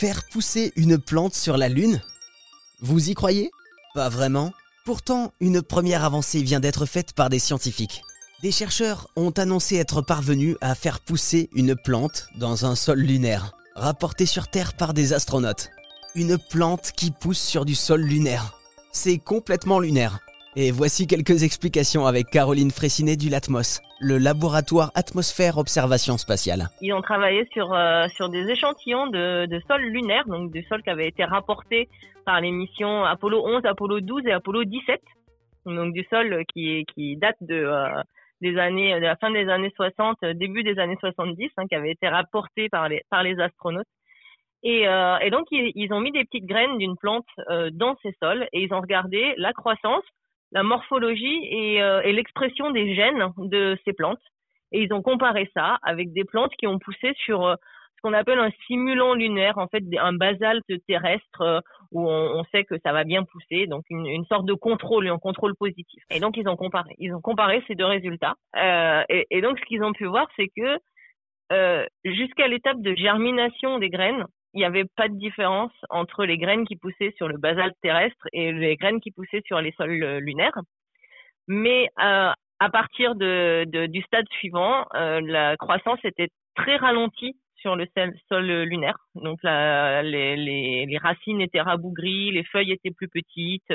Faire pousser une plante sur la Lune? Vous y croyez? Pas vraiment. Pourtant, une première avancée vient d'être faite par des scientifiques. Des chercheurs ont annoncé être parvenus à faire pousser une plante dans un sol lunaire, rapporté sur Terre par des astronautes. Une plante qui pousse sur du sol lunaire. C'est complètement lunaire. Et voici quelques explications avec Caroline Fressinet du LATMOS, le laboratoire Atmosphère Observation Spatiale. Ils ont travaillé sur, euh, sur des échantillons de, de sol lunaire, donc du sol qui avait été rapporté par les missions Apollo 11, Apollo 12 et Apollo 17. Donc du sol qui, qui date de, euh, des années, de la fin des années 60, début des années 70, hein, qui avait été rapporté par les, par les astronautes. Et, euh, et donc ils, ils, ont mis des petites graines d'une plante dans ces sols et ils ont regardé la croissance, la morphologie et, euh, et l'expression des gènes de ces plantes. Et ils ont comparé ça avec des plantes qui ont poussé sur euh, ce qu'on appelle un simulant lunaire, en fait, un basalte terrestre euh, où on, sait que ça va bien pousser, donc une, sorte de contrôle, un contrôle positif. Et donc ils ont comparé, ils ont comparé ces deux résultats. Euh, et, et, donc ce qu'ils ont pu voir, c'est que jusqu'à l'étape de germination des graines, il n'y avait pas de différence entre les graines qui poussaient sur le basalte terrestre et les graines qui poussaient sur les sols euh, lunaires. Mais euh, à partir de, de, du stade suivant, euh, la croissance était très ralentie sur le sol lunaire. Donc les, les, les, racines étaient rabougries, les feuilles étaient plus petites.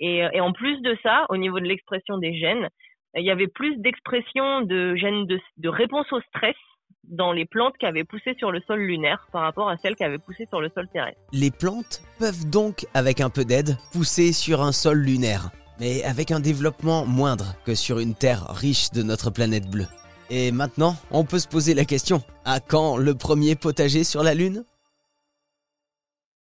Et, et en plus de ça, au niveau de l'expression des gènes, il y avait plus d'expression de gènes de, de réponse au stress dans les plantes qui avaient poussé sur le sol lunaire par rapport à celles qui avaient poussé sur le sol terrestre. Les plantes peuvent donc, avec un peu d'aide, pousser sur un sol lunaire, mais avec un développement moindre que sur une Terre riche de notre planète bleue. Et maintenant, on peut se poser la question, à quand le premier potager sur la Lune?